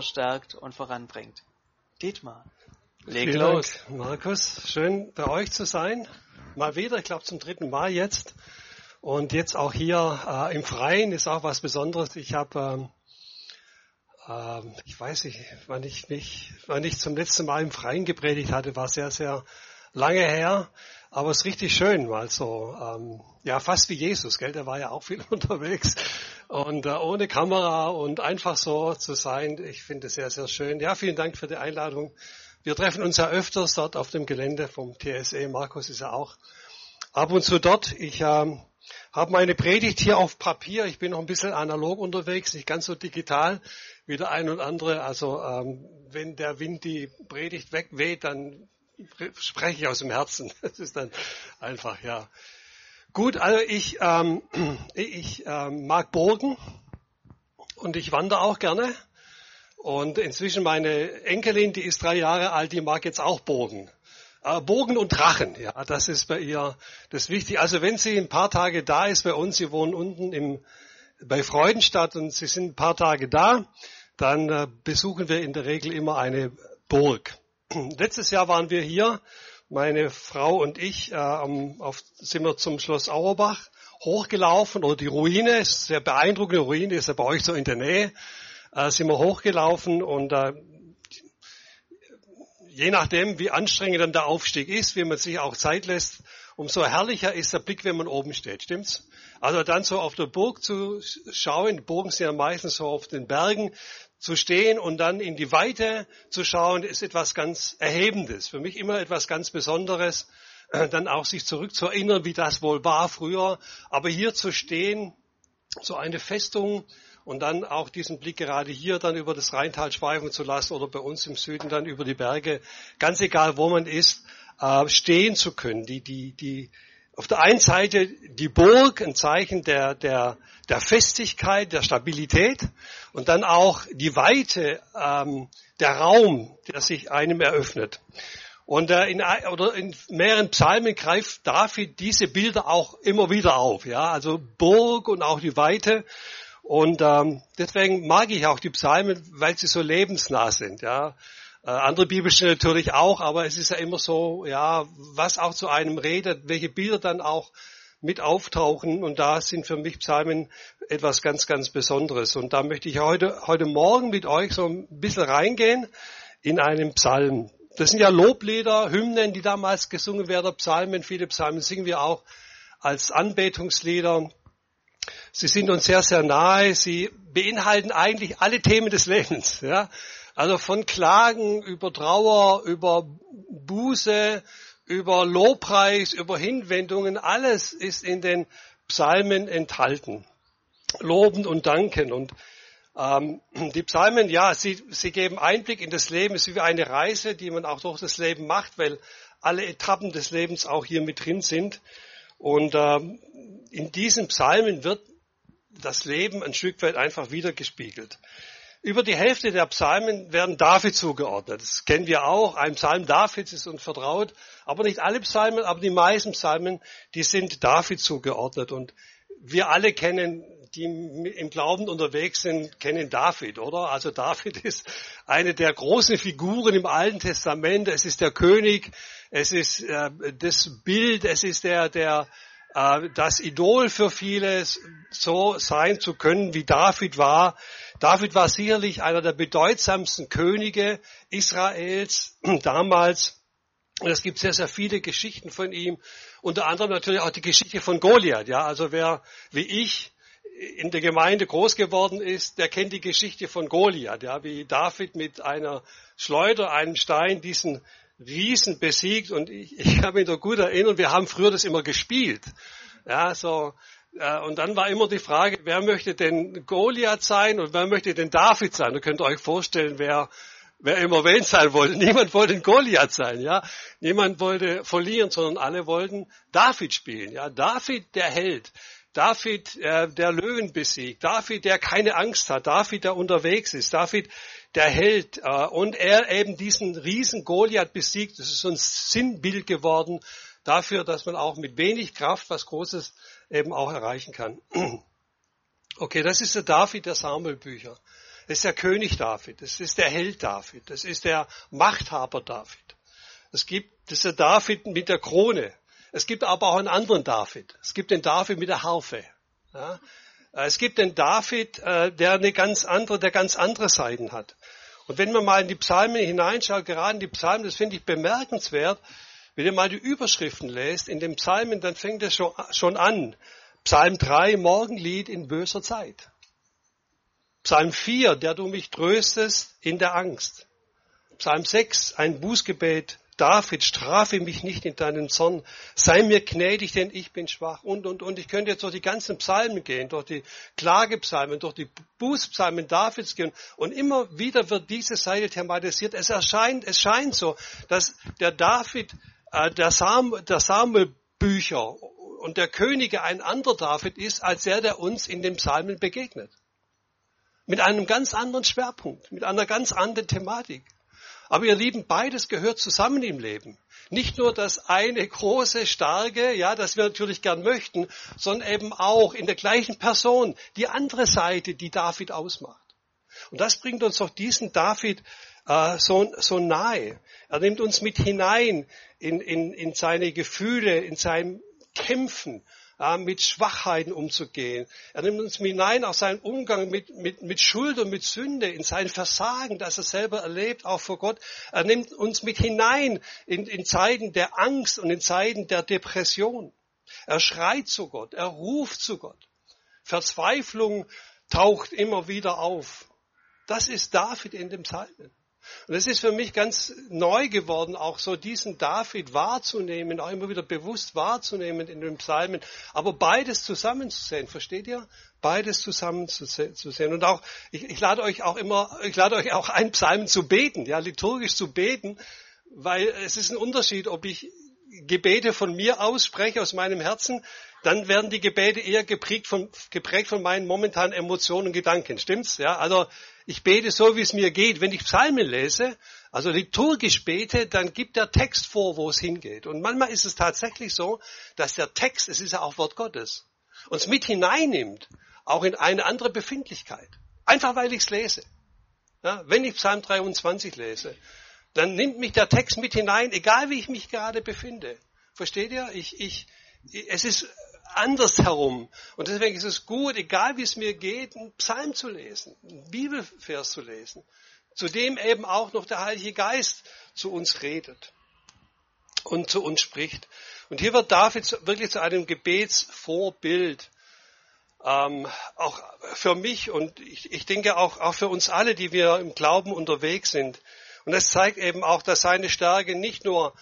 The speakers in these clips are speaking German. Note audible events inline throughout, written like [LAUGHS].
stärkt und voranbringt. Dietmar, leg Vielen los. Dank, Markus. Schön bei euch zu sein. Mal wieder, ich glaube zum dritten Mal jetzt. Und jetzt auch hier äh, im Freien ist auch was Besonderes. Ich habe, ähm, ähm, ich weiß nicht, wann ich mich, wann ich zum letzten Mal im Freien gepredigt hatte, war sehr, sehr lange her. Aber es ist richtig schön, mal so, ähm, ja, fast wie Jesus, gell? Der war ja auch viel [LAUGHS] unterwegs und äh, ohne Kamera und einfach so zu sein. Ich finde es sehr, sehr schön. Ja, vielen Dank für die Einladung. Wir treffen uns ja öfters dort auf dem Gelände vom TSE. Markus ist ja auch ab und zu dort. Ich ähm, habe meine Predigt hier auf Papier. Ich bin noch ein bisschen analog unterwegs, nicht ganz so digital wie der ein und andere. Also ähm, wenn der Wind die Predigt wegweht, dann spreche ich aus dem Herzen. [LAUGHS] Das ist dann einfach, ja. Gut, also ich, ähm, [CLEARS THROAT] ich ähm, mag Burgen und ich wandere auch gerne. Und inzwischen meine Enkelin, die ist drei Jahre alt, die mag jetzt auch Burgen. Äh, Burgen und Drachen, ja, das ist bei ihr das Wichtige. Also wenn sie ein paar Tage da ist bei uns, sie wohnen unten im, bei Freudenstadt und sie sind ein paar Tage da, dann äh, besuchen wir in der Regel immer eine Burg. [CLEARS THROAT] Letztes Jahr waren wir hier, meine Frau und ich, äh, auf, sind wir zum Schloss Auerbach hochgelaufen, oder die Ruine, ist sehr beeindruckende Ruine, ist ja bei euch so in der Nähe, äh, sind wir hochgelaufen und äh, je nachdem, wie anstrengend dann der Aufstieg ist, wie man sich auch Zeit lässt, umso herrlicher ist der Blick, wenn man oben steht, stimmt's? Also dann so auf der Burg zu schauen, die Burgen sind ja meistens so auf den Bergen, zu stehen und dann in die Weite zu schauen, ist etwas ganz Erhebendes. Für mich immer etwas ganz Besonderes, dann auch sich zurückzuerinnern, wie das wohl war früher. Aber hier zu stehen, so eine Festung und dann auch diesen Blick gerade hier dann über das Rheintal schweifen zu lassen oder bei uns im Süden dann über die Berge, ganz egal wo man ist, äh, stehen zu können, die, die, die, auf der einen Seite die Burg, ein Zeichen der, der, der Festigkeit, der Stabilität und dann auch die Weite, ähm, der Raum, der sich einem eröffnet. Und äh, in, oder in mehreren Psalmen greift David diese Bilder auch immer wieder auf. Ja, also Burg und auch die Weite. Und ähm, deswegen mag ich auch die Psalmen, weil sie so lebensnah sind. Ja, äh, andere Bibelstellen natürlich auch, aber es ist ja immer so, ja, was auch zu einem redet, welche Bilder dann auch mit auftauchen. Und da sind für mich Psalmen etwas ganz, ganz Besonderes. Und da möchte ich heute, heute Morgen mit euch so ein bisschen reingehen in einen Psalm. Das sind ja Loblieder, Hymnen, die damals gesungen werden, Psalmen. Viele Psalmen singen wir auch als Anbetungslieder. Sie sind uns sehr, sehr nahe. Sie beinhalten eigentlich alle Themen des Lebens. Ja? Also von Klagen über Trauer, über Buße, über Lobpreis, über Hinwendungen, alles ist in den Psalmen enthalten. Loben und danken. Und ähm, die Psalmen, ja, sie, sie geben Einblick in das Leben. Es ist wie eine Reise, die man auch durch das Leben macht, weil alle Etappen des Lebens auch hier mit drin sind. Und ähm, in diesen Psalmen wird das Leben ein Stück weit einfach wiedergespiegelt. Über die Hälfte der Psalmen werden David zugeordnet. Das kennen wir auch. Ein Psalm Davids ist uns vertraut. Aber nicht alle Psalmen, aber die meisten Psalmen, die sind David zugeordnet. Und wir alle kennen, die im Glauben unterwegs sind, kennen David, oder? Also David [LAUGHS] ist eine der großen Figuren im Alten Testament. Es ist der König. Es ist äh, das Bild. Es ist der, der, das Idol für viele, so sein zu können, wie David war. David war sicherlich einer der bedeutsamsten Könige Israels [CLEARS THROAT] damals. Und es gibt sehr, sehr viele Geschichten von ihm. Unter anderem natürlich auch die Geschichte von Goliath. Ja, also wer wie ich in der Gemeinde groß geworden ist, der kennt die Geschichte von Goliath. Ja, wie David mit einer Schleuder, einem Stein diesen Riesen besiegt. Und ich, ich kann mich noch gut erinnern, wir haben früher das immer gespielt. Ja, so und dann war immer die Frage, wer möchte denn Goliath sein und wer möchte denn David sein? Ihr könnt euch vorstellen, wer, wer immer wen sein wollte. [LAUGHS] Niemand wollte Goliath sein, ja. Niemand wollte verlieren, sondern alle wollten David spielen, ja. David, der Held. David, äh, der Löwen besiegt. David, der keine Angst hat. David, der unterwegs ist. David, der Held. Äh, und er eben diesen riesen Goliath besiegt. Das ist so ein Sinnbild geworden dafür, dass man auch mit wenig Kraft was Großes eben auch erreichen kann. [CLEARS THROAT] Okay, das ist der David der Samuelbücher. Das ist der König David, das ist der Held David, das ist der Machthaber David. Es gibt, das ist der David mit der Krone. Es gibt aber auch einen anderen David. Es gibt den David mit der Harfe. Ja? Es gibt den David, äh, der eine ganz andere, der ganz andere Seiten hat. Und wenn man mal in die Psalmen hineinschaut, gerade in die Psalmen, das finde ich bemerkenswert, wenn ihr mal die Überschriften lest, in den Psalmen, dann fängt es schon an. Psalm 3, Morgenlied in böser Zeit. Psalm 4, der du mich tröstest in der Angst. Psalm 6, ein Bußgebet. David, strafe mich nicht in deinem Zorn. Sei mir gnädig, denn ich bin schwach. Und, und, und. Ich könnte jetzt durch die ganzen Psalmen gehen, durch die Klagepsalmen, durch die Bußpsalmen Davids gehen. Und immer wieder wird diese Seite thematisiert. Es erscheint, es scheint so, dass der David, äh, der, Sam, der Samuel Bücher und der Könige ein anderer David ist, als der, der uns in den Psalmen begegnet. Mit einem ganz anderen Schwerpunkt, mit einer ganz anderen Thematik. Aber ihr Lieben, beides gehört zusammen im Leben. Nicht nur das eine große, starke, ja, das wir natürlich gern möchten, sondern eben auch in der gleichen Person die andere Seite, die David ausmacht. Und das bringt uns doch diesen David äh, so, so nahe. Er nimmt uns mit hinein in, in, in seine Gefühle, in sein Kämpfen, mit Schwachheiten umzugehen. Er nimmt uns hinein auf seinen Umgang mit, mit, mit Schuld und mit Sünde, in sein Versagen, das er selber erlebt, auch vor Gott. Er nimmt uns mit hinein in, in Zeiten der Angst und in Zeiten der Depression. Er schreit zu Gott, er ruft zu Gott. Verzweiflung taucht immer wieder auf. Das ist David in dem Psalmen. Und es ist für mich ganz neu geworden, auch so diesen David wahrzunehmen, auch immer wieder bewusst wahrzunehmen in den Psalmen, aber beides zusammenzusehen, versteht ihr? Beides zusammenzusehen. Und auch, ich, ich lade euch auch immer, ich lade euch auch ein, Psalmen zu beten, ja, liturgisch zu beten, weil es ist ein Unterschied, ob ich Gebete von mir ausspreche, aus meinem Herzen, dann werden die Gebete eher geprägt von, geprägt von meinen momentanen Emotionen und Gedanken. Stimmt's? Ja, also ich bete so, wie es mir geht. Wenn ich Psalmen lese, also liturgisch bete, dann gibt der Text vor, wo es hingeht. Und manchmal ist es tatsächlich so, dass der Text, es ist ja auch Wort Gottes, uns mit hineinnimmt, auch in eine andere Befindlichkeit. Einfach weil ich es lese. Ja, wenn ich Psalm 23 lese, dann nimmt mich der Text mit hinein, egal wie ich mich gerade befinde. Versteht ihr? Ich, ich, es ist andersherum. Und deswegen ist es gut, egal wie es mir geht, einen Psalm zu lesen, einen Bibelvers zu lesen, zu dem eben auch noch der Heilige Geist zu uns redet und zu uns spricht. Und hier wird David wirklich zu einem Gebetsvorbild. Ähm, auch für mich und ich, ich denke auch, auch für uns alle, die wir im Glauben unterwegs sind. Und es zeigt eben auch, dass seine Stärke nicht nur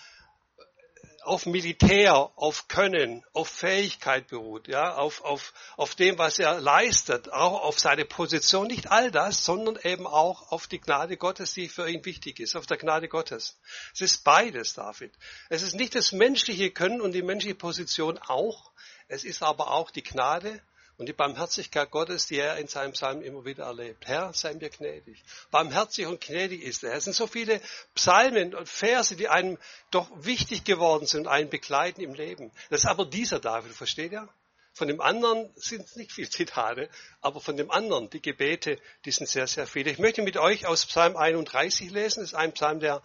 auf Militär, auf Können, auf Fähigkeit beruht, ja, auf, auf, auf dem, was er leistet, auch auf seine Position, nicht all das, sondern eben auch auf die Gnade Gottes, die für ihn wichtig ist, auf der Gnade Gottes. Es ist beides, David. Es ist nicht das menschliche Können und die menschliche Position auch, es ist aber auch die Gnade und die Barmherzigkeit Gottes, die er in seinem Psalm immer wieder erlebt. Herr, sei mir gnädig. Barmherzig und gnädig ist er. Es sind so viele Psalmen und Verse, die einem doch wichtig geworden sind und einen begleiten im Leben. Das ist aber dieser David, versteht ihr? Von dem anderen sind es nicht viele Zitate, aber von dem anderen, die Gebete, die sind sehr, sehr viele. Ich möchte mit euch aus Psalm 31 lesen. Das ist ein Psalm, der,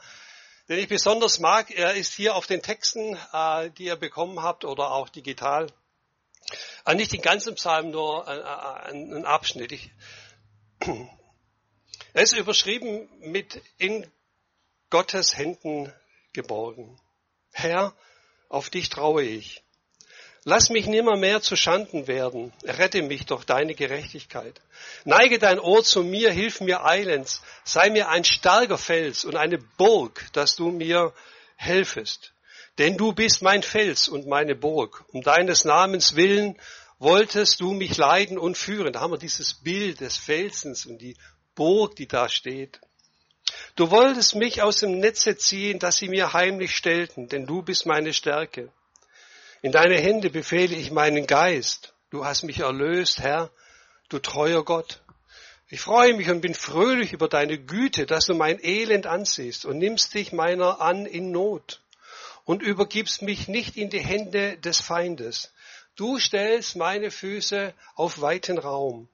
den ich besonders mag. Er ist hier auf den Texten, äh, die ihr bekommen habt oder auch digital also nicht den ganzen Psalm, nur einen Abschnitt. Ich, er ist überschrieben mit in Gottes Händen geborgen. Herr, auf dich traue ich. Lass mich nimmer mehr zu Schanden werden. Rette mich durch deine Gerechtigkeit. Neige dein Ohr zu mir, hilf mir eilends. Sei mir ein starker Fels und eine Burg, dass du mir helfest. Denn du bist mein Fels und meine Burg. Um deines Namens willen wolltest du mich leiden und führen. Da haben wir dieses Bild des Felsens und die Burg, die da steht. Du wolltest mich aus dem Netze ziehen, dass sie mir heimlich stellten, denn du bist meine Stärke. In deine Hände befehle ich meinen Geist. Du hast mich erlöst, Herr, du treuer Gott. Ich freue mich und bin fröhlich über deine Güte, dass du mein Elend ansiehst und nimmst dich meiner an in Not und übergibst mich nicht in die Hände des Feindes. Du stellst meine Füße auf weiten Raum.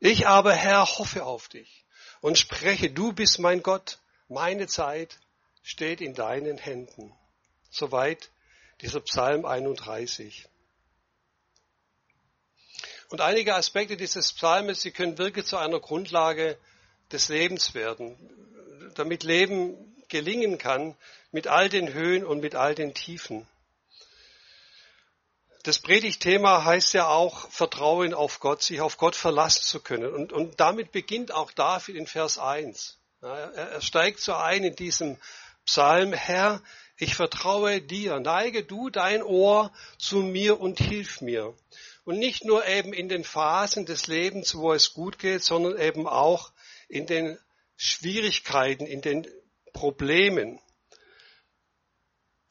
Ich aber, Herr, hoffe auf dich und spreche, du bist mein Gott, meine Zeit steht in deinen Händen. Soweit dieser Psalm 31. Und einige Aspekte dieses Psalmes, sie können wirklich zu einer Grundlage des Lebens werden, damit Leben gelingen kann, mit all den Höhen und mit all den Tiefen. Das Predigtthema heißt ja auch Vertrauen auf Gott, sich auf Gott verlassen zu können. Und, und damit beginnt auch David in Vers 1. Ja, er, er steigt so ein in diesem Psalm, Herr, ich vertraue dir, neige du dein Ohr zu mir und hilf mir. Und nicht nur eben in den Phasen des Lebens, wo es gut geht, sondern eben auch in den Schwierigkeiten, in den Problemen.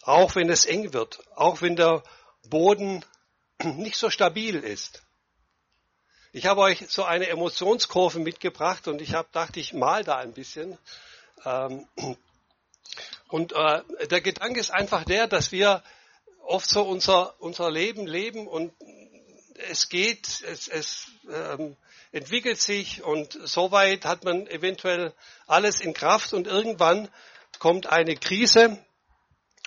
Auch wenn es eng wird, auch wenn der Boden [CLEARS THROAT] nicht so stabil ist. Ich habe euch so eine Emotionskurve mitgebracht und ich habe dachte, ich mal da ein bisschen. Ähm, [CLEARS THROAT] und äh, der Gedanke ist einfach der, dass wir oft so unser, unser Leben leben und es geht, es, es ähm, entwickelt sich und soweit hat man eventuell alles in Kraft und irgendwann kommt eine Krise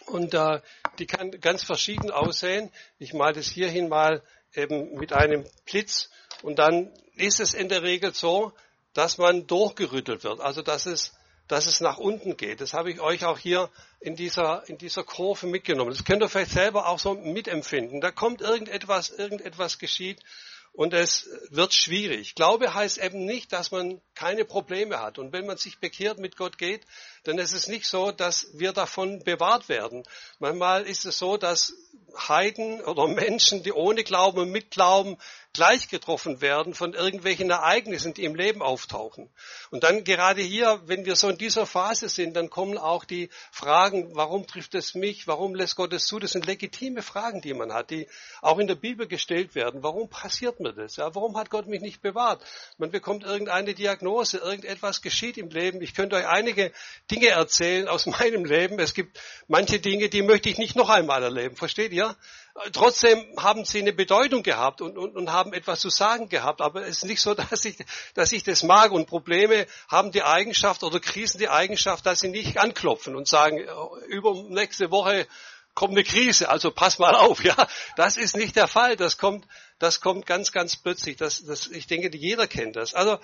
und äh, die kann ganz verschieden aussehen. Ich male das hierhin mal eben mit einem Blitz und dann ist es in der Regel so, dass man durchgerüttelt wird, also dass es, dass es nach unten geht. Das habe ich euch auch hier in dieser, in dieser Kurve mitgenommen. Das könnt ihr vielleicht selber auch so mitempfinden. Da kommt irgendetwas, irgendetwas geschieht und es wird schwierig. Glaube heißt eben nicht, dass man keine Probleme hat. Und wenn man sich bekehrt mit Gott geht, dann ist es nicht so, dass wir davon bewahrt werden. Manchmal ist es so, dass Heiden oder [LAUGHS] Menschen, die ohne Glauben und mit Glauben gleich getroffen werden von irgendwelchen Ereignissen, die im Leben auftauchen. Und dann gerade hier, wenn wir so in dieser Phase sind, dann kommen auch die Fragen, warum trifft es mich, warum lässt Gott es zu? Das sind legitime Fragen, die man hat, die auch in der Bibel gestellt werden. Warum passiert mir das? Ja, warum hat Gott mich nicht bewahrt? Man bekommt irgendeine Diagnose, irgendetwas geschieht im Leben. Ich könnte euch einige Dinge erzählen aus [LAUGHS] meinem Leben. Es gibt manche Dinge, die möchte ich nicht noch einmal erleben. Versteht ihr? Trotzdem haben sie eine Bedeutung gehabt und, und, und haben etwas zu sagen gehabt. Aber es ist nicht so, [LAUGHS] dass ich, dass ich das mag. Und Probleme haben die Eigenschaft oder Krisen die Eigenschaft, dass sie nicht anklopfen und sagen, über nächste Woche kommt eine Krise, also pass mal auf. [LAUGHS] Ja, das ist nicht der Fall. Das kommt, das kommt ganz, ganz plötzlich. Das, das, ich denke, jeder kennt das. Also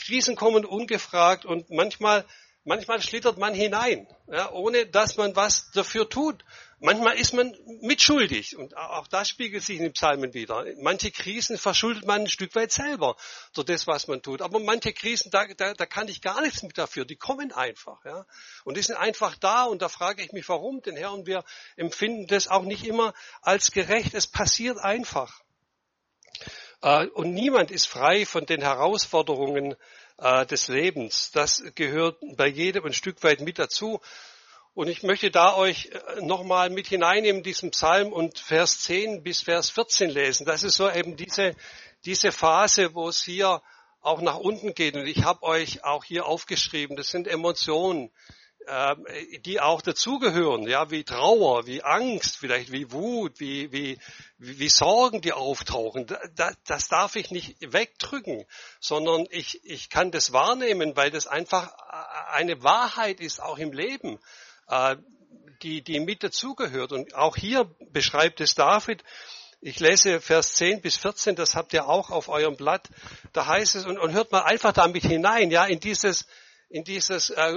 Krisen kommen ungefragt und manchmal Manchmal schlittert man hinein, ja, ohne dass man was dafür tut. Manchmal ist man mitschuldig und auch das spiegelt sich in den Psalmen wieder. Manche Krisen verschuldet man ein Stück weit selber durch das, was man tut. Aber manche Krisen, da, da, da kann ich gar nichts mit dafür. Die kommen einfach. Ja. Und die sind einfach da und da frage ich mich, warum denn, Herr? Und wir empfinden das auch nicht immer als gerecht. Es passiert einfach. Äh, und niemand ist frei von den Herausforderungen äh, des Lebens. Das gehört bei jedem ein Stück weit mit dazu. Und ich möchte da euch äh, nochmal mit hineinnehmen, diesen Psalm und Vers 10 bis Vers 14 lesen. Das ist so eben diese, diese Phase, wo es hier auch nach unten geht. Und ich habe euch auch hier aufgeschrieben, das sind Emotionen, die auch dazugehören, ja, wie Trauer, wie Angst, vielleicht wie Wut, wie, wie, wie Sorgen, die auftauchen. Das, das darf ich nicht wegdrücken, sondern ich, ich kann das wahrnehmen, weil das einfach eine Wahrheit ist, auch im Leben, äh, die, die mit dazugehört. Und auch hier beschreibt es David, ich lese Vers 10 bis 14, das habt ihr auch auf eurem Blatt. Da heißt es, und, und hört mal einfach damit hinein, ja, in dieses, in dieses, äh,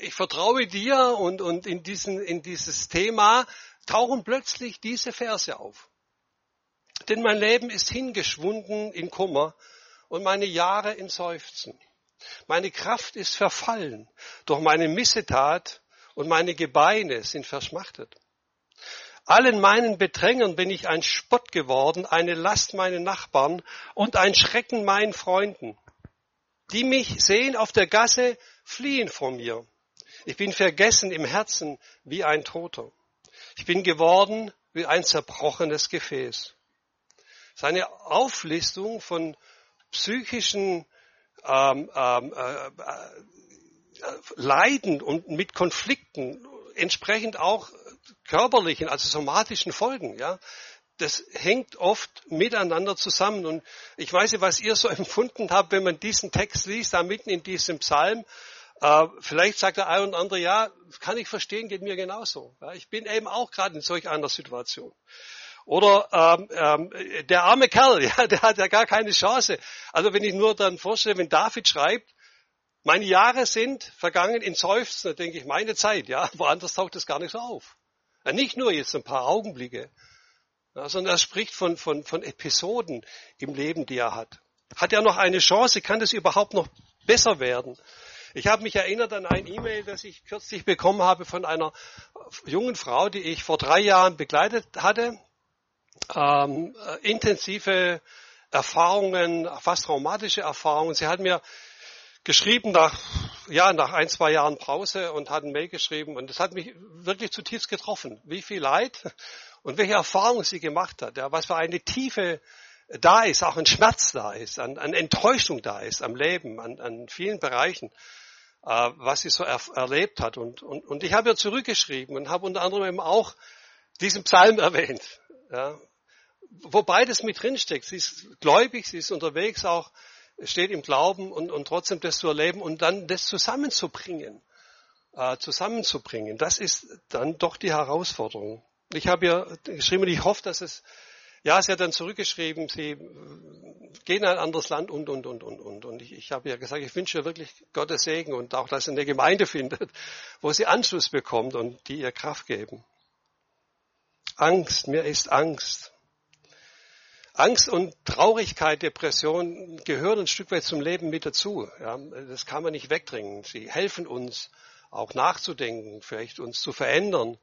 ich vertraue dir und, und in, diesen, in dieses Thema tauchen plötzlich diese Verse auf. Denn mein Leben ist hingeschwunden in Kummer und meine Jahre in Seufzen. Meine Kraft ist verfallen durch meine Missetat und meine Gebeine sind verschmachtet. Allen meinen Bedrängern bin ich ein Spott geworden, eine Last meinen Nachbarn und ein Schrecken meinen Freunden. Die mich sehen auf der Gasse, fliehen vor mir. Ich bin vergessen im Herzen wie ein Toter. Ich bin geworden wie ein zerbrochenes Gefäß. Seine Auflistung von psychischen ähm, ähm, äh, äh, Leiden und mit Konflikten, entsprechend auch körperlichen, also somatischen Folgen, ja, das hängt oft miteinander zusammen. Und ich weiß nicht, was ihr so [LAUGHS] empfunden habt, wenn man diesen Text liest, da mitten in diesem Psalm. Äh, vielleicht sagt der eine oder andere, ja, kann ich verstehen, geht mir genauso. Ja, ich bin eben auch gerade in solch einer Situation. Oder ähm, ähm, der arme Kerl, [LAUGHS] ja, der hat ja gar keine Chance. Also wenn ich nur dann vorstelle, wenn David schreibt, meine Jahre sind vergangen in Seufzen, da denke ich, meine Zeit, ja, [LAUGHS] woanders taucht es gar nicht so auf. Ja, nicht nur jetzt ein paar Augenblicke, ja, sondern er spricht von, von, von Episoden im Leben, die er hat. Hat er noch eine Chance? Kann das überhaupt noch besser werden? Ich habe mich erinnert an ein E-Mail, das ich kürzlich bekommen habe von einer jungen Frau, die ich vor drei Jahren begleitet hatte. Ähm, äh, intensive Erfahrungen, fast traumatische Erfahrungen. Sie hat mir geschrieben nach, ja, nach ein, zwei Jahren Pause und hat ein Mail geschrieben und das hat mich wirklich zutiefst getroffen. Wie viel Leid und welche Erfahrung sie gemacht hat, ja, was für eine Tiefe da ist, auch ein Schmerz da ist, an, an Enttäuschung da ist am Leben, an, an vielen Bereichen, äh, was sie so er, erlebt hat. Und, und, und ich habe ihr zurückgeschrieben und habe unter anderem eben auch diesen Psalm [LAUGHS] erwähnt, ja, wo beides mit drinsteckt. Sie ist gläubig, sie ist unterwegs auch steht im Glauben und, und trotzdem das zu erleben und dann das zusammenzubringen. Äh, zusammenzubringen, das ist dann doch die Herausforderung. Ich habe ja geschrieben, ich hoffe, dass es, ja, sie hat dann zurückgeschrieben, sie gehen in ein anderes Land und, und, und, und, und. Und ich, ich habe ja gesagt, ich wünsche ihr wirklich Gottes Segen und auch, dass sie eine Gemeinde [LAUGHS] findet, wo sie Anschluss bekommt und die ihr Kraft geben. Angst, mir ist Angst. Angst und Traurigkeit, Depression gehören ein Stück weit zum Leben mit dazu. Ja, das kann man nicht wegdringen. Sie helfen uns auch nachzudenken, vielleicht uns zu verändern.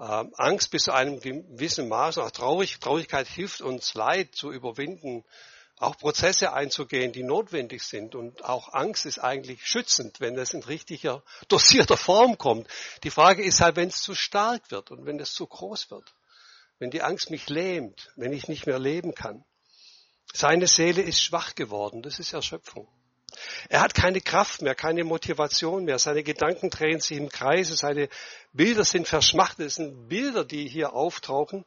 Ähm, Angst bis zu einem gewissen Maß, auch Traurig, Traurigkeit hilft uns, Leid zu überwinden, auch Prozesse einzugehen, die notwendig sind. Und auch Angst ist eigentlich schützend, wenn es in richtiger, [LAUGHS] dosierter Form kommt. Die Frage ist halt, wenn es zu stark wird und wenn es zu groß wird wenn die Angst mich lähmt, wenn ich nicht mehr leben kann. Seine Seele ist schwach geworden, das ist Erschöpfung. Er hat keine Kraft mehr, keine Motivation mehr, seine Gedanken drehen sich im Kreise, seine Bilder sind verschmachtet, es sind Bilder, die hier auftauchen,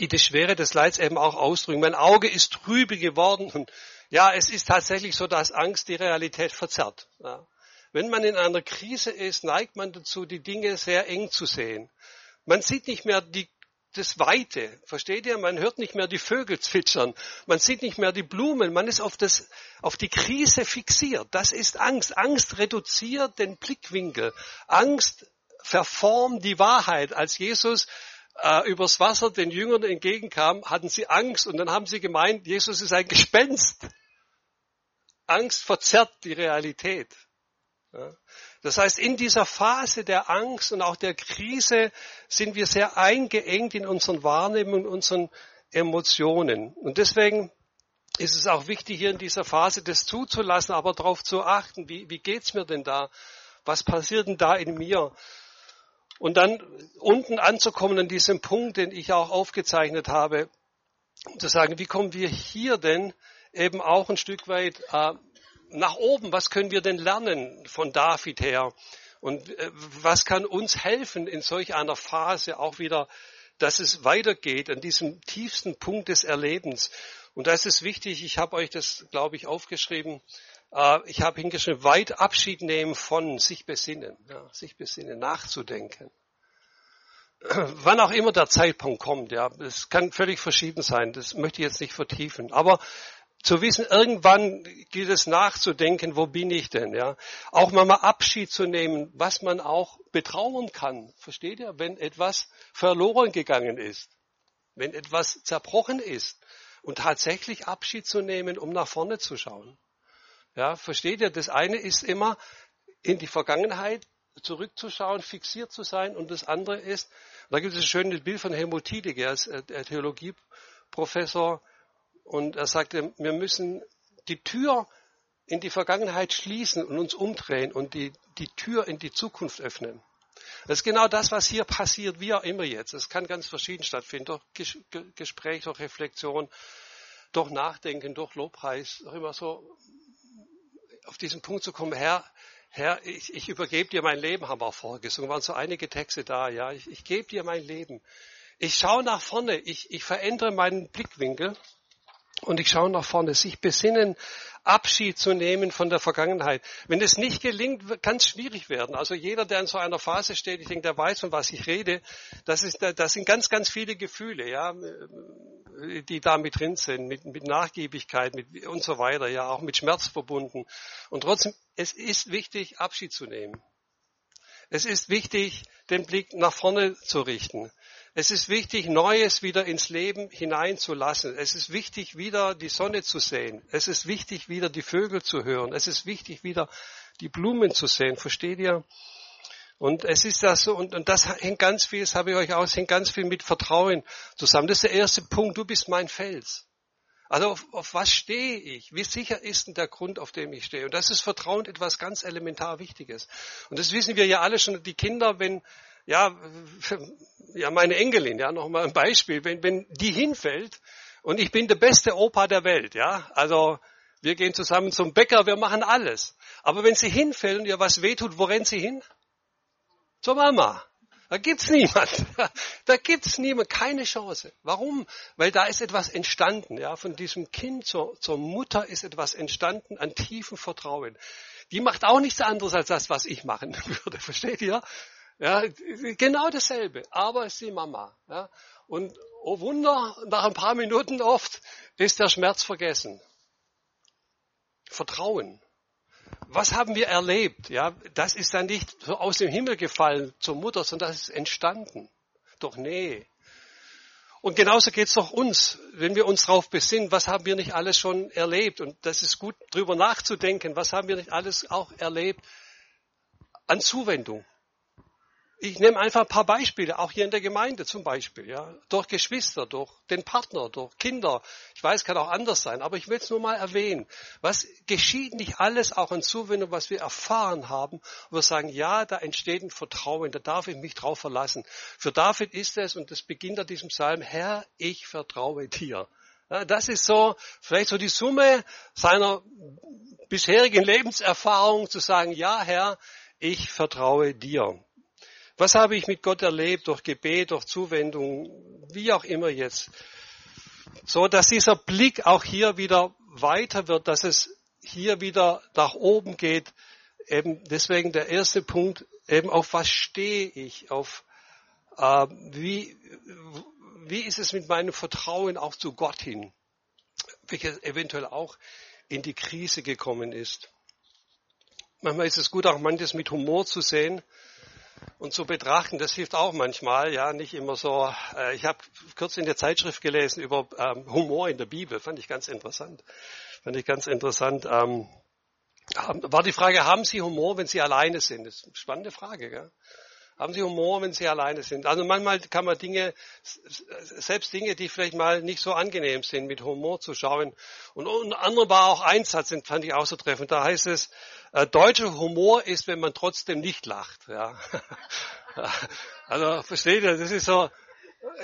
die die Schwere des Leids eben auch ausdrücken. Mein Auge ist trübe geworden ja, es ist tatsächlich so, dass Angst die Realität verzerrt. Ja. Wenn man in einer Krise ist, neigt man dazu, die Dinge sehr eng zu sehen. Man sieht nicht mehr die, das Weite. Versteht ihr? Man hört nicht mehr die Vögel zwitschern. Man sieht nicht mehr die Blumen. Man ist auf, das, auf die Krise fixiert. Das ist Angst. Angst reduziert den Blickwinkel. Angst verformt die Wahrheit. Als Jesus äh, übers Wasser den Jüngern entgegenkam, hatten sie Angst und dann haben sie gemeint, Jesus ist ein Gespenst. Angst verzerrt die Realität. Ja. Das heißt, in dieser Phase der Angst und auch der Krise sind wir sehr eingeengt in unseren Wahrnehmungen, unseren Emotionen. Und deswegen ist es auch wichtig, hier in dieser Phase das zuzulassen, aber darauf zu achten, wie, wie geht's mir denn da? Was passiert denn da in mir? Und dann unten anzukommen an diesem Punkt, den ich auch aufgezeichnet habe, zu sagen, wie kommen wir hier denn eben auch ein Stück weit äh, nach oben, was können wir denn lernen von David her? Und äh, was kann uns helfen in solch einer Phase auch wieder, dass es weitergeht an diesem tiefsten Punkt des Erlebens? Und da ist wichtig, ich habe euch das, glaube ich, aufgeschrieben, äh, ich habe hingeschrieben, weit Abschied nehmen von sich besinnen, ja, sich besinnen, nachzudenken. [CLEARS THROAT] Wann auch immer der Zeitpunkt kommt, ja, es kann völlig verschieden sein, das möchte ich jetzt nicht vertiefen. Aber zu wissen, irgendwann gilt es nachzudenken, wo bin ich denn, ja? Auch mal, mal Abschied zu nehmen, was man auch betrauern kann. Versteht ihr? Wenn etwas verloren gegangen ist, wenn etwas zerbrochen ist und tatsächlich Abschied zu nehmen, um nach vorne zu schauen. Ja, versteht ihr? Das eine ist immer in die Vergangenheit zurückzuschauen, fixiert zu sein und das andere ist, da gibt es ein schönes Bild von Helmut Tiedeke, er ist äh, Theologieprofessor, und er sagte, wir müssen die Tür in die Vergangenheit schließen und uns umdrehen und die, die Tür in die Zukunft öffnen. Das ist genau das, was hier passiert, wie auch immer jetzt. Es kann ganz verschieden stattfinden, durch Gespräch, durch Reflexion, durch Nachdenken, durch Lobpreis, auch immer so auf diesen Punkt zu kommen, Herr, Herr, ich, ich übergebe dir mein Leben, haben wir auch vorgesungen, waren so einige Texte da, ja, ich, ich gebe dir mein Leben. Ich schaue nach vorne, ich, ich verändere meinen Blickwinkel und ich schaue nach vorne, sich besinnen, Abschied zu nehmen von der Vergangenheit. Wenn es nicht gelingt, kann es schwierig werden. Also jeder, der in so einer Phase steht, ich denke, der weiß, von was ich rede. Das, ist, das sind ganz, ganz viele Gefühle, ja, die da mit drin sind, mit, mit Nachgiebigkeit mit, und so weiter, ja, auch mit Schmerz verbunden. Und trotzdem, es ist wichtig, Abschied zu nehmen. Es ist wichtig, den Blick nach vorne zu richten. Es ist wichtig, Neues wieder ins Leben hineinzulassen. Es ist wichtig, wieder die Sonne zu sehen. Es ist wichtig, wieder die Vögel zu hören. Es ist wichtig, wieder die Blumen zu sehen. Versteht ihr? Und es ist das so, und, und das hängt ganz viel, das habe ich euch aus, hängt ganz viel mit Vertrauen zusammen. Das ist der erste Punkt. Du bist mein Fels. Also auf, auf was stehe ich? Wie sicher ist denn der Grund, auf dem ich stehe? Und das ist Vertrauen etwas ganz elementar Wichtiges. Und das wissen wir ja alle schon. Die Kinder, wenn ja, ja, meine Enkelin, ja, nochmal ein Beispiel, wenn, wenn die hinfällt und ich bin der beste Opa der Welt, ja, also wir gehen zusammen zum Bäcker, wir machen alles. Aber wenn sie hinfällt und ihr was wehtut, wo rennt sie hin? Zur Mama. Da gibt's niemand. [LAUGHS] Da gibt's niemand, keine Chance. Warum? Weil da ist etwas entstanden, ja, von diesem Kind zur, zur Mutter ist etwas entstanden an tiefem Vertrauen. Die macht auch nichts anderes als das, was ich machen [LAUGHS] würde. Versteht ihr? Ja, genau dasselbe, aber ist die Mama. Ja. Und oh Wunder, nach ein paar Minuten oft ist der Schmerz vergessen. Vertrauen. Was haben wir erlebt? Ja, das ist dann nicht so aus dem Himmel gefallen zur Mutter, sondern das ist entstanden. Doch nee. Und genauso geht's doch uns, wenn wir uns darauf besinnen, was haben wir nicht alles schon erlebt? Und das ist gut, drüber nachzudenken, was haben wir nicht alles auch erlebt an Zuwendung, ich nehme einfach ein paar Beispiele, auch hier in der Gemeinde zum Beispiel, ja, durch Geschwister, durch den Partner, durch Kinder. Ich weiß, kann auch anders sein, aber ich will es nur mal erwähnen. Was geschieht nicht alles auch in Zuwendung, was wir erfahren haben, wo wir sagen, ja, da entsteht ein Vertrauen, da darf ich mich drauf verlassen. Für David ist es, und das beginnt an diesem Psalm, Herr, ich vertraue dir. Ja, das ist so, vielleicht so die Summe seiner bisherigen Lebenserfahrung zu sagen, ja, Herr, ich vertraue dir. Was habe ich mit Gott erlebt durch Gebet, durch Zuwendung, wie auch immer jetzt? So, dass dieser Blick auch hier wieder weiter wird, dass es hier wieder nach oben geht. Eben deswegen der erste Punkt, eben auf was stehe ich, auf äh, wie, wie ist es mit meinem Vertrauen auch zu Gott hin, welches eventuell auch in die Krise gekommen ist. Manchmal ist es gut, auch manches mit Humor zu sehen und zu betrachten. Das hilft auch manchmal, ja, nicht immer so. Äh, ich habe kürzlich in der Zeitschrift gelesen über ähm, Humor in der Bibel, fand ich ganz interessant. Fand ich ganz interessant. Ähm, war die Frage, haben Sie Humor, wenn Sie alleine sind? Das ist eine spannende Frage, gell? Haben Sie Humor, wenn Sie alleine sind? Also manchmal kann man Dinge, selbst Dinge, die vielleicht mal nicht so angenehm sind, mit Humor zu schauen. Und unter anderem war auch ein Satz, den fand ich auch so treffend. Da heißt es, äh, deutscher Humor ist, wenn man trotzdem nicht lacht. Ja. [LAUGHS] also versteht ihr, das ist so,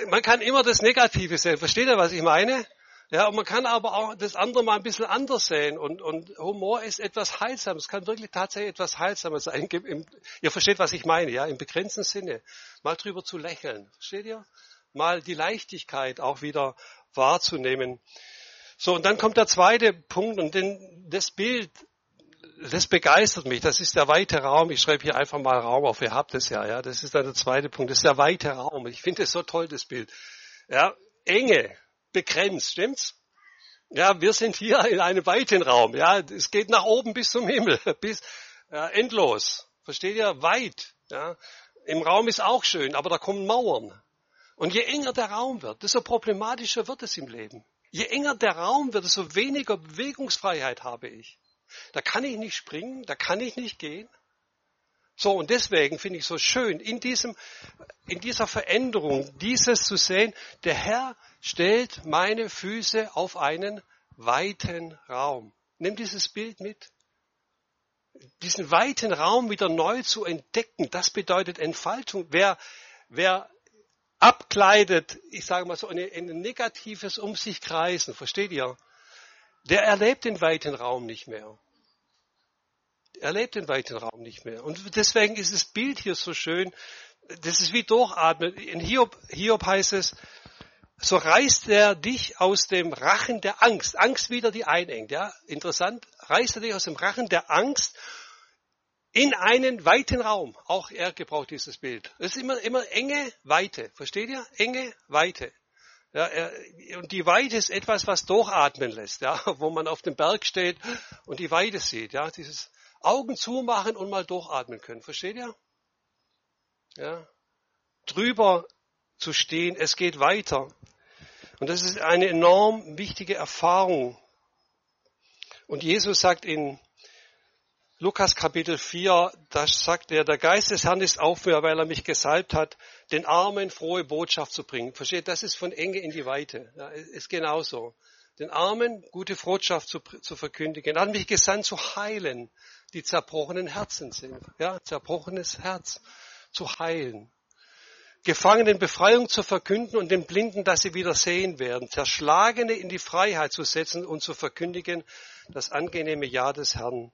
man kann immer das Negative sehen. Versteht ihr, was ich meine? Ja, und man kann aber auch das andere mal ein bisschen anders sehen. Und, und Humor ist etwas Heilsames. Es kann wirklich tatsächlich etwas Heilsames sein. Im, ihr versteht, was ich meine, ja, im begrenzten Sinne. Mal drüber zu lächeln. Versteht ihr? Mal die Leichtigkeit auch wieder wahrzunehmen. So, und dann kommt der zweite Punkt. Und denn das Bild, das begeistert mich. Das ist der weite Raum. Ich schreibe hier einfach mal Raum auf. Ihr habt es ja, ja. Das ist dann der zweite Punkt. Das ist der weite Raum. Ich finde es so toll, das Bild. Ja, Enge begrenzt, stimmt's? Ja, wir sind hier in einem weiten Raum. Ja, es geht nach oben bis zum Himmel, [LAUGHS] bis ja, endlos. Versteht ihr? Weit. Ja. Im Raum ist auch schön, aber da kommen Mauern. Und je enger der Raum wird, desto problematischer wird es im Leben. Je enger der Raum wird, desto weniger Bewegungsfreiheit habe ich. Da kann ich nicht springen, da kann ich nicht gehen. So, und deswegen finde ich so schön, in diesem, in dieser Veränderung, dieses zu sehen, der Herr stellt meine Füße auf einen weiten Raum. Nimm dieses Bild mit. Diesen weiten Raum wieder neu zu entdecken, das bedeutet Entfaltung. Wer, wer abkleidet, ich sage mal so, ein, ein negatives um sich kreisen, versteht ihr? Der erlebt den weiten Raum nicht mehr erlebt den weiten Raum nicht mehr. Und deswegen ist das Bild hier so schön, Das ist wie Durchatmen. In Hiob, Hiob heißt es, so reißt er dich aus dem Rachen der Angst. Angst wieder die einengt, ja. Interessant. Reißt er dich aus dem Rachen der Angst in einen weiten Raum. Auch er gebraucht dieses Bild. Es ist immer, immer enge Weite. Versteht ihr? Enge Weite. Ja, er, und die Weite ist etwas, was durchatmen lässt, ja, [LAUGHS] wo man auf dem Berg steht und die Weite sieht, ja, dieses Augen zumachen und mal durchatmen können. Versteht ihr? Ja, drüber zu stehen, es geht weiter. Und das ist eine enorm wichtige Erfahrung. Und Jesus sagt in Lukas Kapitel 4, da sagt er, der Geist des Herrn ist auf mir, weil er mich gesalbt hat, den Armen frohe Botschaft zu bringen. Versteht, das ist von Enge in die Weite. Ja, ist genauso. Den Armen gute Botschaft zu, zu verkündigen. Er hat mich gesandt zu heilen, die zerbrochenen Herzen sind. Ja, zerbrochenes Herz zu heilen. Gefangenen Befreiung zu verkünden und den Blinden, dass sie wieder sehen werden, Zerschlagene in die Freiheit zu setzen und zu verkündigen das angenehme Ja des Herrn.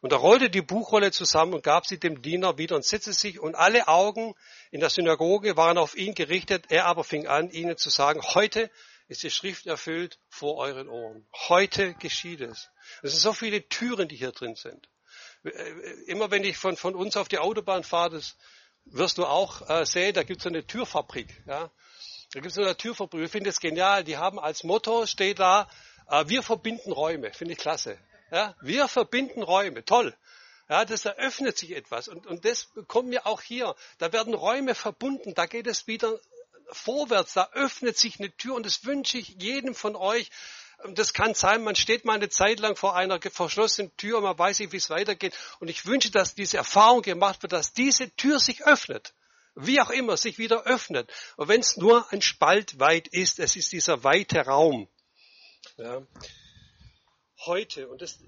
Und er rollte die Buchrolle zusammen und gab sie dem Diener wieder und setzte sich und alle Augen in der Synagoge waren auf ihn gerichtet. Er aber fing an, ihnen zu sagen, heute ist die Schrift erfüllt vor euren Ohren. Heute geschieht es. Es sind so viele Türen, die hier drin sind. Immer wenn ich von, von uns auf die Autobahn fahre, das wirst du auch äh, sehen, da gibt es eine Türfabrik. Ja? Da gibt es eine Türfabrik. Ich finde es genial. Die haben als Motto, steht da, äh, wir verbinden Räume. Finde ich klasse. Ja? Wir verbinden Räume. Toll. Ja, das eröffnet sich etwas. Und, und das kommt mir auch hier. Da werden Räume verbunden. Da geht es wieder vorwärts. Da öffnet sich eine Tür. Und das wünsche ich jedem von euch, das kann sein, man steht mal eine Zeit lang vor einer verschlossenen Tür und man weiß nicht, wie es weitergeht. Und ich wünsche, dass diese Erfahrung gemacht wird, dass diese Tür sich öffnet. Wie auch immer, sich wieder öffnet. Und wenn es nur ein Spalt weit ist, es ist dieser weite Raum. Ja. Heute, und das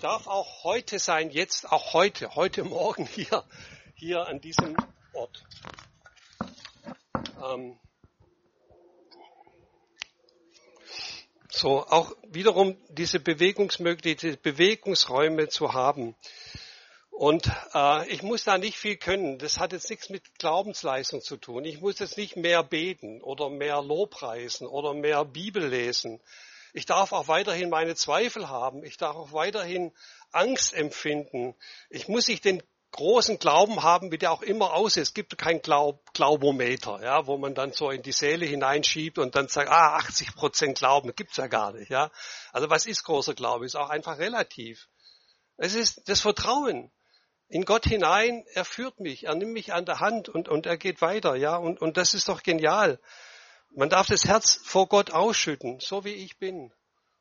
darf auch heute sein, jetzt auch heute, heute Morgen hier, hier an diesem Ort. Ähm, So, auch wiederum diese Bewegungsmöglichkeit, Bewegungsräume zu haben. Und äh, ich muss da nicht viel können. Das hat jetzt nichts mit Glaubensleistung zu tun. Ich muss jetzt nicht mehr beten oder mehr Lobpreisen oder mehr Bibel lesen. Ich darf auch weiterhin meine Zweifel haben. Ich darf auch weiterhin Angst empfinden. Ich muss nicht den großen Glauben haben, wie der auch immer aussieht. Es gibt kein Glaub, Glaubometer, ja, wo man dann so in die Seele hineinschiebt und dann sagt, ah, 80 Prozent Glauben, gibt's ja gar nicht, ja. Also was ist großer Glaube? Ist auch einfach relativ. Es ist das Vertrauen in Gott hinein. Er führt mich, er nimmt mich an der Hand und, und er geht weiter, ja. Und, und das ist doch genial. Man darf das Herz vor Gott ausschütten, so wie ich bin.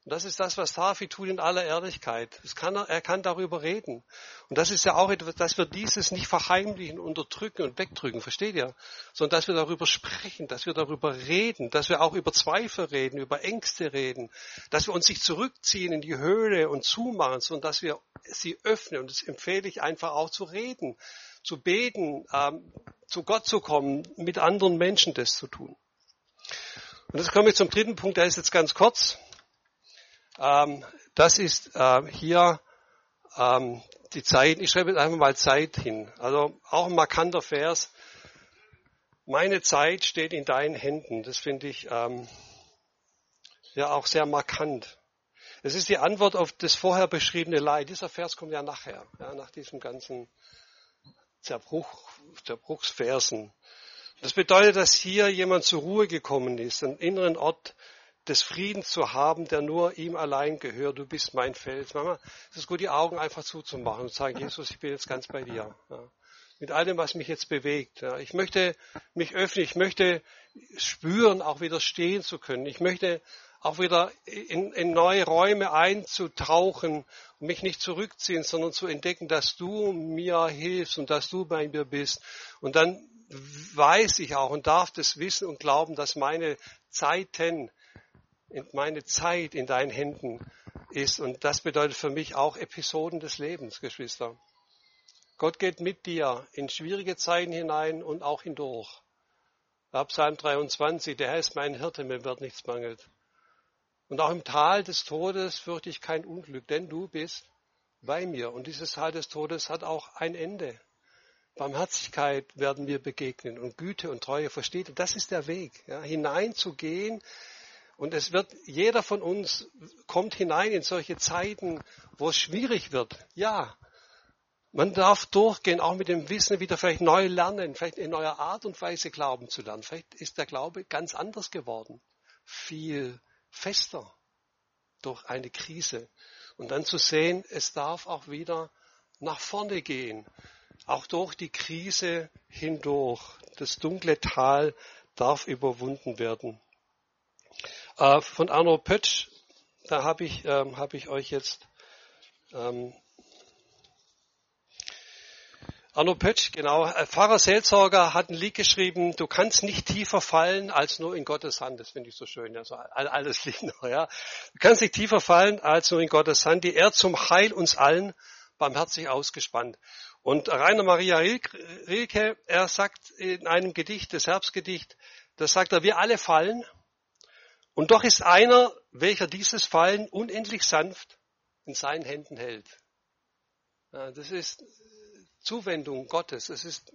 Und das ist das, was Tafi tut in aller Ehrlichkeit. Kann er, er kann darüber reden. Und das ist ja auch etwas, dass wir dieses nicht verheimlichen, unterdrücken und wegdrücken, versteht ihr? Sondern dass wir darüber sprechen, dass wir darüber reden, dass wir auch über Zweifel reden, über Ängste reden, dass wir uns nicht zurückziehen in die Höhle und zumachen, sondern dass wir sie öffnen. Und das empfehle ich einfach auch zu reden, zu beten, ähm, zu Gott zu kommen, mit anderen Menschen das zu tun. Und jetzt komme ich zum dritten Punkt, der ist jetzt ganz kurz. Ähm, das ist äh, hier ähm, die Zeit. Ich schreibe jetzt einfach mal Zeit hin. Also auch ein markanter Vers. Meine Zeit steht in deinen Händen. Das finde ich ähm, ja auch sehr markant. Es ist die Antwort auf das vorher beschriebene Leid. Dieser Vers kommt ja nachher, ja, nach diesem ganzen Zerbruch, Zerbruchsversen. Das bedeutet, dass hier jemand zur Ruhe gekommen ist, einen inneren Ort des Friedens zu haben, der nur ihm allein gehört. Du bist mein Fels. Mama, es ist gut, die Augen einfach zuzumachen und zu sagen, Jesus, ich bin jetzt ganz bei dir. Ja. Mit allem, was mich jetzt bewegt. Ja. Ich möchte mich öffnen. Ich möchte spüren, auch wieder stehen zu können. Ich möchte auch wieder in, in neue Räume einzutauchen und mich nicht zurückziehen, sondern zu entdecken, dass du mir hilfst und dass du bei mir bist. Und dann weiß ich auch und darf das wissen und glauben, dass meine Zeiten meine Zeit in deinen Händen ist. Und das bedeutet für mich auch Episoden des Lebens, Geschwister. Gott geht mit dir in schwierige Zeiten hinein und auch hindurch. Ja, Psalm 23, der Herr ist mein Hirte, mir wird nichts mangelt. Und auch im Tal des Todes fürchte ich kein Unglück, denn du bist bei mir. Und dieses Tal des Todes hat auch ein Ende. Barmherzigkeit werden wir begegnen und Güte und Treue versteht. Und das ist der Weg, ja, hineinzugehen. Und es wird, jeder von uns kommt hinein in solche Zeiten, wo es schwierig wird. Ja, man darf durchgehen, auch mit dem Wissen wieder vielleicht neu lernen, vielleicht in neuer Art und Weise glauben zu lernen. Vielleicht ist der Glaube ganz anders geworden, viel fester durch eine Krise. Und dann zu sehen, es darf auch wieder nach vorne gehen, auch durch die Krise hindurch. Das dunkle Tal darf überwunden werden. Äh, von Arno Pötsch, da habe ich, ähm, hab ich euch jetzt ähm, Arno Pötsch, genau. Äh, Pfarrer Seelsorger hat ein Lied geschrieben, du kannst nicht tiefer fallen als nur in Gottes Hand. Das finde ich so schön, ja, so alles [LAUGHS] Lied noch, ja. Du kannst nicht tiefer fallen als nur in Gottes Hand, die er zum Heil uns allen barmherzig ausgespannt. Und Rainer Maria Rilke, er sagt in einem Gedicht, das Herbstgedicht, das sagt er, wir alle fallen. Und doch ist einer, welcher dieses Fallen unendlich sanft in seinen Händen hält. Das ist Zuwendung Gottes. Es ist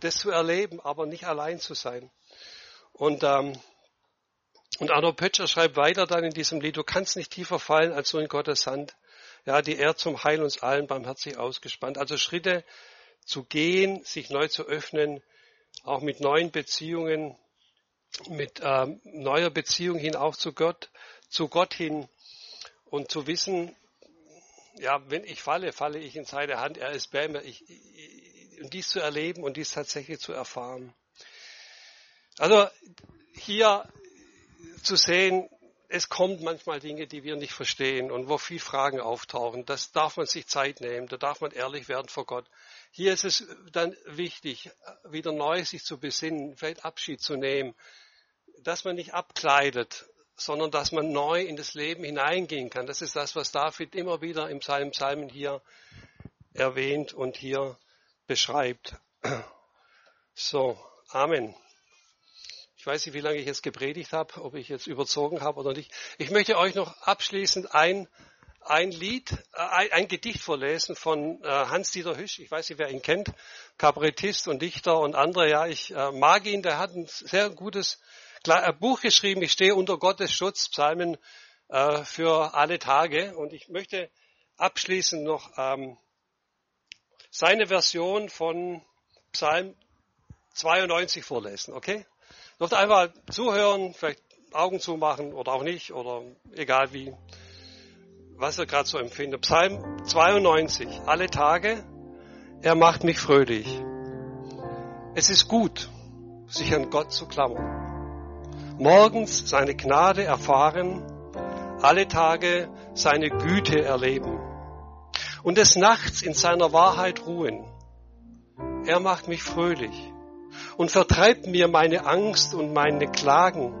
das zu erleben, aber nicht allein zu sein. Und, ähm, und Arno Pötscher schreibt weiter dann in diesem Lied, du kannst nicht tiefer fallen als so in Gottes Hand. Ja, die er zum Heil uns allen barmherzig ausgespannt. Also Schritte zu gehen, sich neu zu öffnen, auch mit neuen Beziehungen, mit ähm, neuer Beziehung hin auch zu Gott, zu Gott hin und zu wissen, ja, wenn ich falle, falle ich in seine Hand, er ist bei mir. Ich, ich, und dies zu erleben und dies tatsächlich zu erfahren. Also hier zu sehen, es kommt manchmal Dinge, die wir nicht verstehen und wo viel Fragen auftauchen. Das darf man sich Zeit nehmen, da darf man ehrlich werden vor Gott. Hier ist es dann wichtig, wieder neu sich zu besinnen, vielleicht Abschied zu nehmen, dass man nicht abkleidet, sondern dass man neu in das Leben hineingehen kann. Das ist das, was David immer wieder im Psalm Psalmen hier erwähnt und hier beschreibt. So, Amen. Ich weiß nicht, wie lange ich jetzt gepredigt habe, ob ich jetzt überzogen habe oder nicht. Ich möchte euch noch abschließend ein, ein Lied, äh, ein, Gedicht vorlesen von äh, Hans-Dieter Hüsch. Ich weiß nicht, wer ihn kennt. Kabarettist und Dichter und andere. Ja, ich äh, mag ihn. Der hat ein sehr gutes Buch geschrieben, ich stehe unter Gottes Schutz, Psalmen äh, für alle Tage. Und ich möchte abschließend noch ähm, seine Version von Psalm 92 vorlesen, okay? Dürft einfach zuhören, vielleicht Augen zumachen oder auch nicht, oder egal wie, was er gerade so empfindet. Psalm 92, alle Tage, er macht mich fröhlich. Es ist gut, sich an Gott zu klammern morgens seine Gnade erfahren, alle Tage seine Güte erleben und des Nachts in seiner Wahrheit ruhen. Er macht mich fröhlich und vertreibt mir meine Angst und meine Klagen.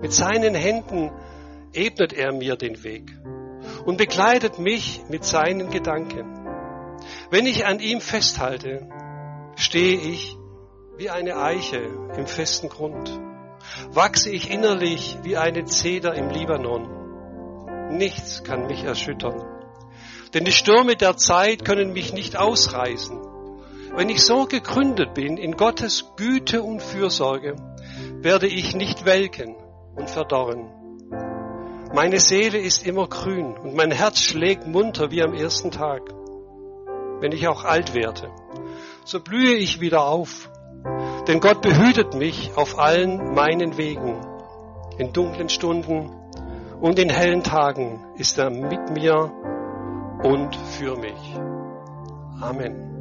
Mit seinen Händen ebnet er mir den Weg und begleitet mich mit seinen Gedanken. Wenn ich an ihm festhalte, stehe ich wie eine Eiche im festen Grund wachse ich innerlich wie eine Zeder im Libanon. Nichts kann mich erschüttern. Denn die Stürme der Zeit können mich nicht ausreißen. Wenn ich so gegründet bin in Gottes Güte und Fürsorge, werde ich nicht welken und verdorren. Meine Seele ist immer grün und mein Herz schlägt munter wie am ersten Tag. Wenn ich auch alt werde, so blühe ich wieder auf denn Gott behütet mich auf allen meinen Wegen. In dunklen Stunden und in hellen Tagen ist er mit mir und für mich. Amen.